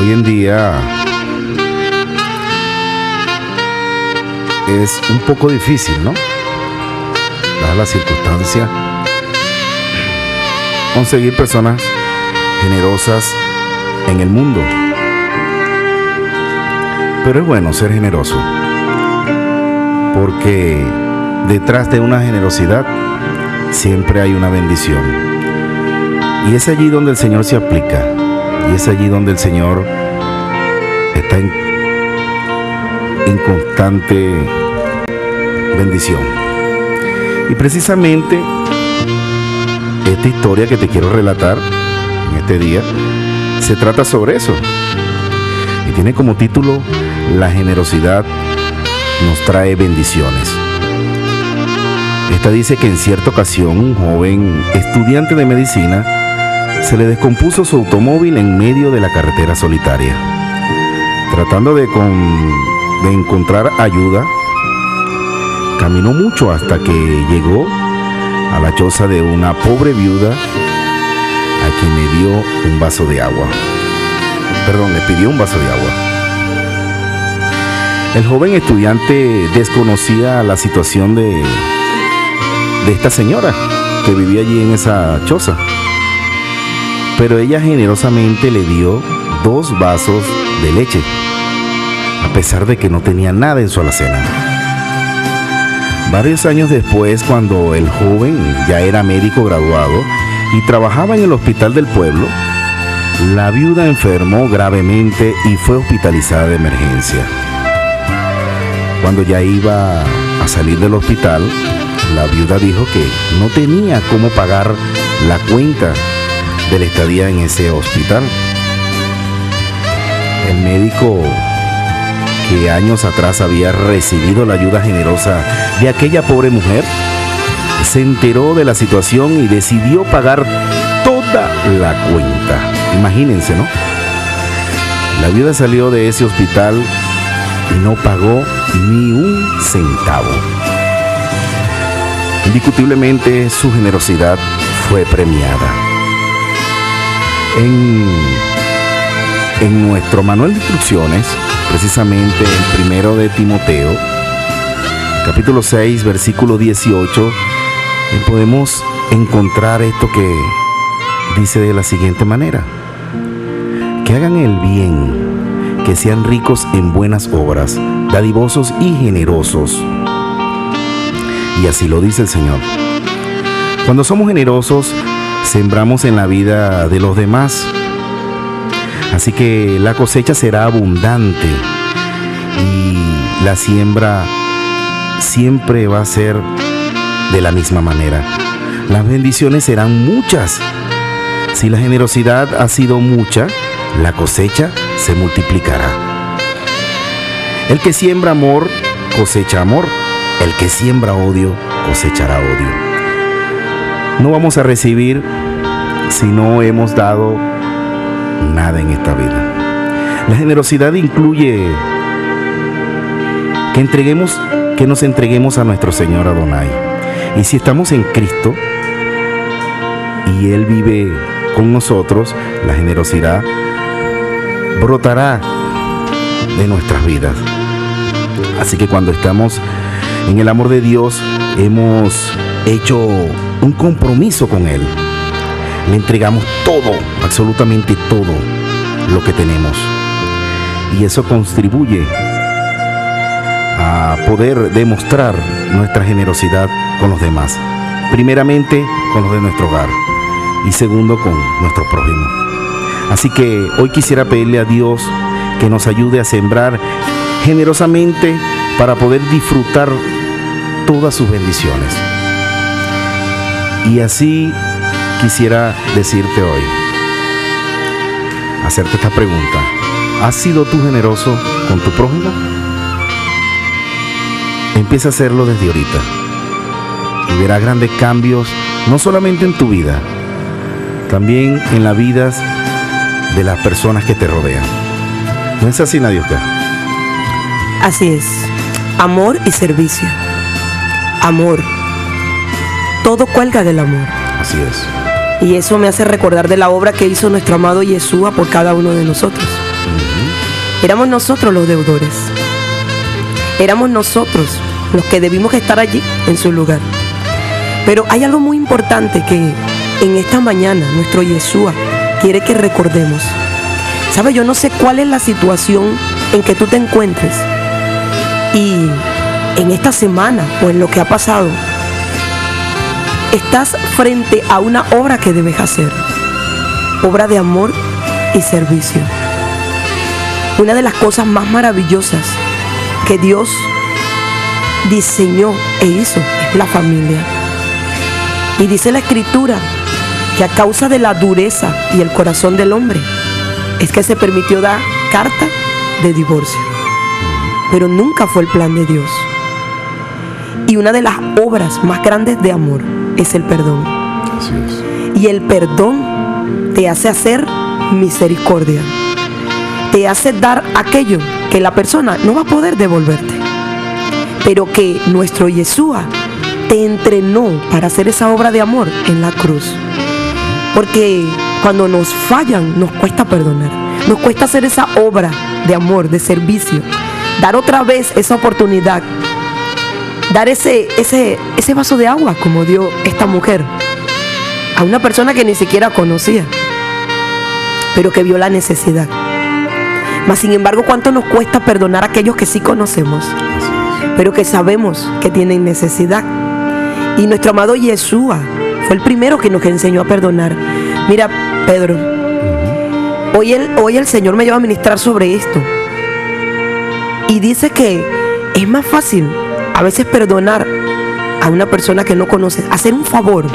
hoy en día es un poco difícil, ¿no? Dada la circunstancia, conseguir personas generosas en el mundo. Pero es bueno ser generoso, porque detrás de una generosidad siempre hay una bendición. Y es allí donde el Señor se aplica, y es allí donde el Señor está en, constante bendición. Y precisamente esta historia que te quiero relatar en este día se trata sobre eso. Y tiene como título La generosidad nos trae bendiciones. Esta dice que en cierta ocasión un joven estudiante de medicina se le descompuso su automóvil en medio de la carretera solitaria. Tratando de, con, de encontrar ayuda, caminó mucho hasta que llegó a la choza de una pobre viuda a quien le dio un vaso de agua. Perdón, le pidió un vaso de agua. El joven estudiante desconocía la situación de, de esta señora que vivía allí en esa choza. Pero ella generosamente le dio dos vasos de leche, a pesar de que no tenía nada en su alacena. Varios años después, cuando el joven ya era médico graduado y trabajaba en el hospital del pueblo, la viuda enfermó gravemente y fue hospitalizada de emergencia. Cuando ya iba a salir del hospital, la viuda dijo que no tenía cómo pagar la cuenta de la estadía en ese hospital. El médico que años atrás había recibido la ayuda generosa de aquella pobre mujer, se enteró de la situación y decidió pagar toda la cuenta. Imagínense, ¿no? La viuda salió de ese hospital y no pagó ni un centavo. Indiscutiblemente su generosidad fue premiada. En, en nuestro manual de instrucciones, precisamente el primero de Timoteo, capítulo 6, versículo 18, podemos encontrar esto que dice de la siguiente manera. Que hagan el bien, que sean ricos en buenas obras, dadivosos y generosos. Y así lo dice el Señor. Cuando somos generosos, sembramos en la vida de los demás. Así que la cosecha será abundante y la siembra siempre va a ser de la misma manera. Las bendiciones serán muchas. Si la generosidad ha sido mucha, la cosecha se multiplicará. El que siembra amor, cosecha amor. El que siembra odio, cosechará odio. No vamos a recibir si no hemos dado nada en esta vida. La generosidad incluye que entreguemos, que nos entreguemos a nuestro Señor Adonai. Y si estamos en Cristo y Él vive con nosotros, la generosidad brotará de nuestras vidas. Así que cuando estamos en el amor de Dios, hemos hecho un compromiso con Él. Le entregamos todo, absolutamente todo lo que tenemos. Y eso contribuye a poder demostrar nuestra generosidad con los demás. Primeramente con los de nuestro hogar y segundo con nuestro prójimo. Así que hoy quisiera pedirle a Dios que nos ayude a sembrar generosamente para poder disfrutar todas sus bendiciones. Y así quisiera decirte hoy, hacerte esta pregunta. ¿Has sido tú generoso con tu prójimo? Empieza a hacerlo desde ahorita y verás grandes cambios, no solamente en tu vida, también en las vidas de las personas que te rodean. ¿No es así, Nadiuska? Así es. Amor y servicio. Amor. Todo cuelga del amor. Así es. Y eso me hace recordar de la obra que hizo nuestro amado Yeshua por cada uno de nosotros. Éramos nosotros los deudores. Éramos nosotros los que debimos estar allí en su lugar. Pero hay algo muy importante que en esta mañana nuestro Yeshua quiere que recordemos. ¿Sabe? Yo no sé cuál es la situación en que tú te encuentres. Y en esta semana o en lo que ha pasado, estás frente a una obra que debes hacer. Obra de amor y servicio. Una de las cosas más maravillosas que Dios diseñó e hizo es la familia. Y dice la escritura que a causa de la dureza y el corazón del hombre es que se permitió dar carta de divorcio. Pero nunca fue el plan de Dios. Y una de las obras más grandes de amor es el perdón. Y el perdón te hace hacer misericordia. Te hace dar aquello que la persona no va a poder devolverte. Pero que nuestro Yeshua te entrenó para hacer esa obra de amor en la cruz. Porque cuando nos fallan nos cuesta perdonar. Nos cuesta hacer esa obra de amor, de servicio. Dar otra vez esa oportunidad. Dar ese, ese, ese vaso de agua como dio esta mujer a una persona que ni siquiera conocía, pero que vio la necesidad. Mas sin embargo, ¿cuánto nos cuesta perdonar a aquellos que sí conocemos, pero que sabemos que tienen necesidad? Y nuestro amado Yeshua fue el primero que nos enseñó a perdonar. Mira, Pedro, hoy el, hoy el Señor me lleva a ministrar sobre esto. Y dice que es más fácil a veces perdonar a una persona que no conoces, hacer un favor.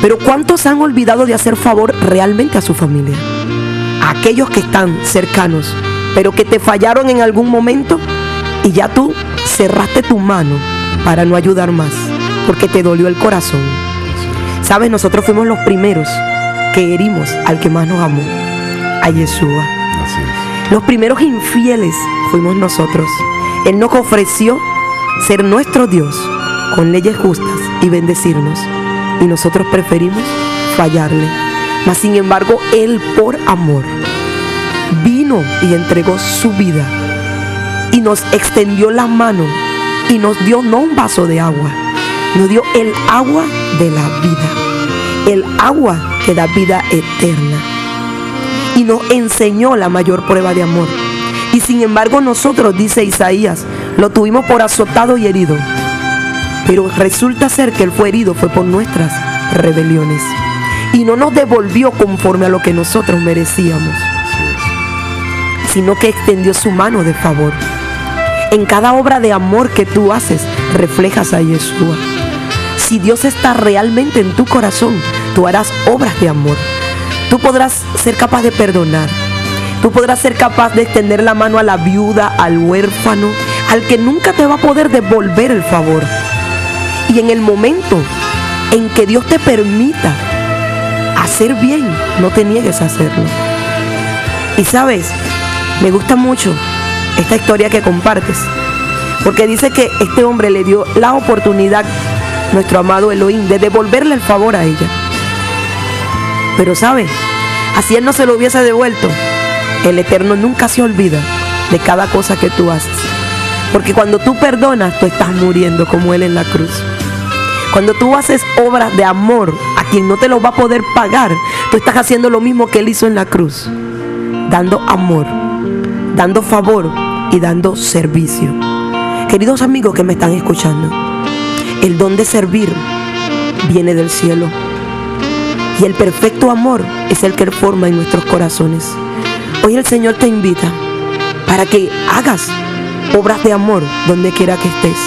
Pero ¿cuántos han olvidado de hacer favor realmente a su familia? A aquellos que están cercanos, pero que te fallaron en algún momento y ya tú cerraste tu mano para no ayudar más, porque te dolió el corazón. Sabes, nosotros fuimos los primeros que herimos al que más nos amó, a Yeshua. Los primeros infieles fuimos nosotros. Él nos ofreció ser nuestro Dios con leyes justas y bendecirnos. Y nosotros preferimos fallarle. Mas sin embargo, Él por amor vino y entregó su vida. Y nos extendió la mano y nos dio no un vaso de agua, nos dio el agua de la vida. El agua que da vida eterna. Y nos enseñó la mayor prueba de amor. Y sin embargo nosotros, dice Isaías, lo tuvimos por azotado y herido. Pero resulta ser que Él fue herido, fue por nuestras rebeliones. Y no nos devolvió conforme a lo que nosotros merecíamos, sino que extendió su mano de favor. En cada obra de amor que tú haces, reflejas a Yeshua. Si Dios está realmente en tu corazón, tú harás obras de amor. Tú podrás ser capaz de perdonar. Tú podrás ser capaz de extender la mano a la viuda, al huérfano, al que nunca te va a poder devolver el favor. Y en el momento en que Dios te permita hacer bien, no te niegues a hacerlo. Y sabes, me gusta mucho esta historia que compartes, porque dice que este hombre le dio la oportunidad, nuestro amado Elohim, de devolverle el favor a ella. Pero sabe, así él no se lo hubiese devuelto, el Eterno nunca se olvida de cada cosa que tú haces. Porque cuando tú perdonas, tú estás muriendo como Él en la cruz. Cuando tú haces obras de amor a quien no te lo va a poder pagar, tú estás haciendo lo mismo que Él hizo en la cruz. Dando amor, dando favor y dando servicio. Queridos amigos que me están escuchando, el don de servir viene del cielo. Y el perfecto amor es el que forma en nuestros corazones. Hoy el Señor te invita para que hagas obras de amor donde quiera que estés.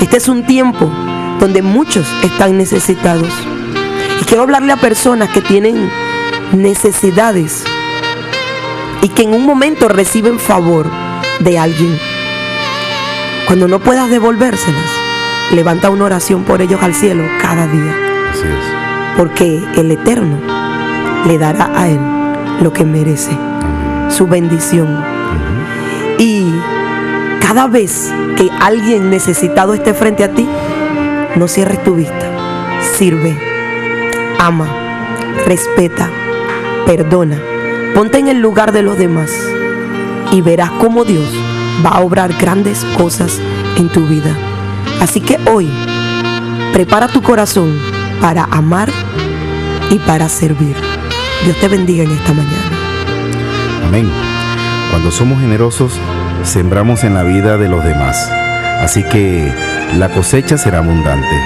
Este es un tiempo donde muchos están necesitados. Y quiero hablarle a personas que tienen necesidades y que en un momento reciben favor de alguien. Cuando no puedas devolvérselas, levanta una oración por ellos al cielo cada día. Así es. Porque el Eterno le dará a él lo que merece, su bendición. Y cada vez que alguien necesitado esté frente a ti, no cierres tu vista. Sirve, ama, respeta, perdona. Ponte en el lugar de los demás. y verás cómo Dios va a obrar grandes cosas en tu vida. Así que hoy, prepara tu corazón para amar y para servir. Dios te bendiga en esta mañana. Amén. Cuando somos generosos, sembramos en la vida de los demás. Así que la cosecha será abundante.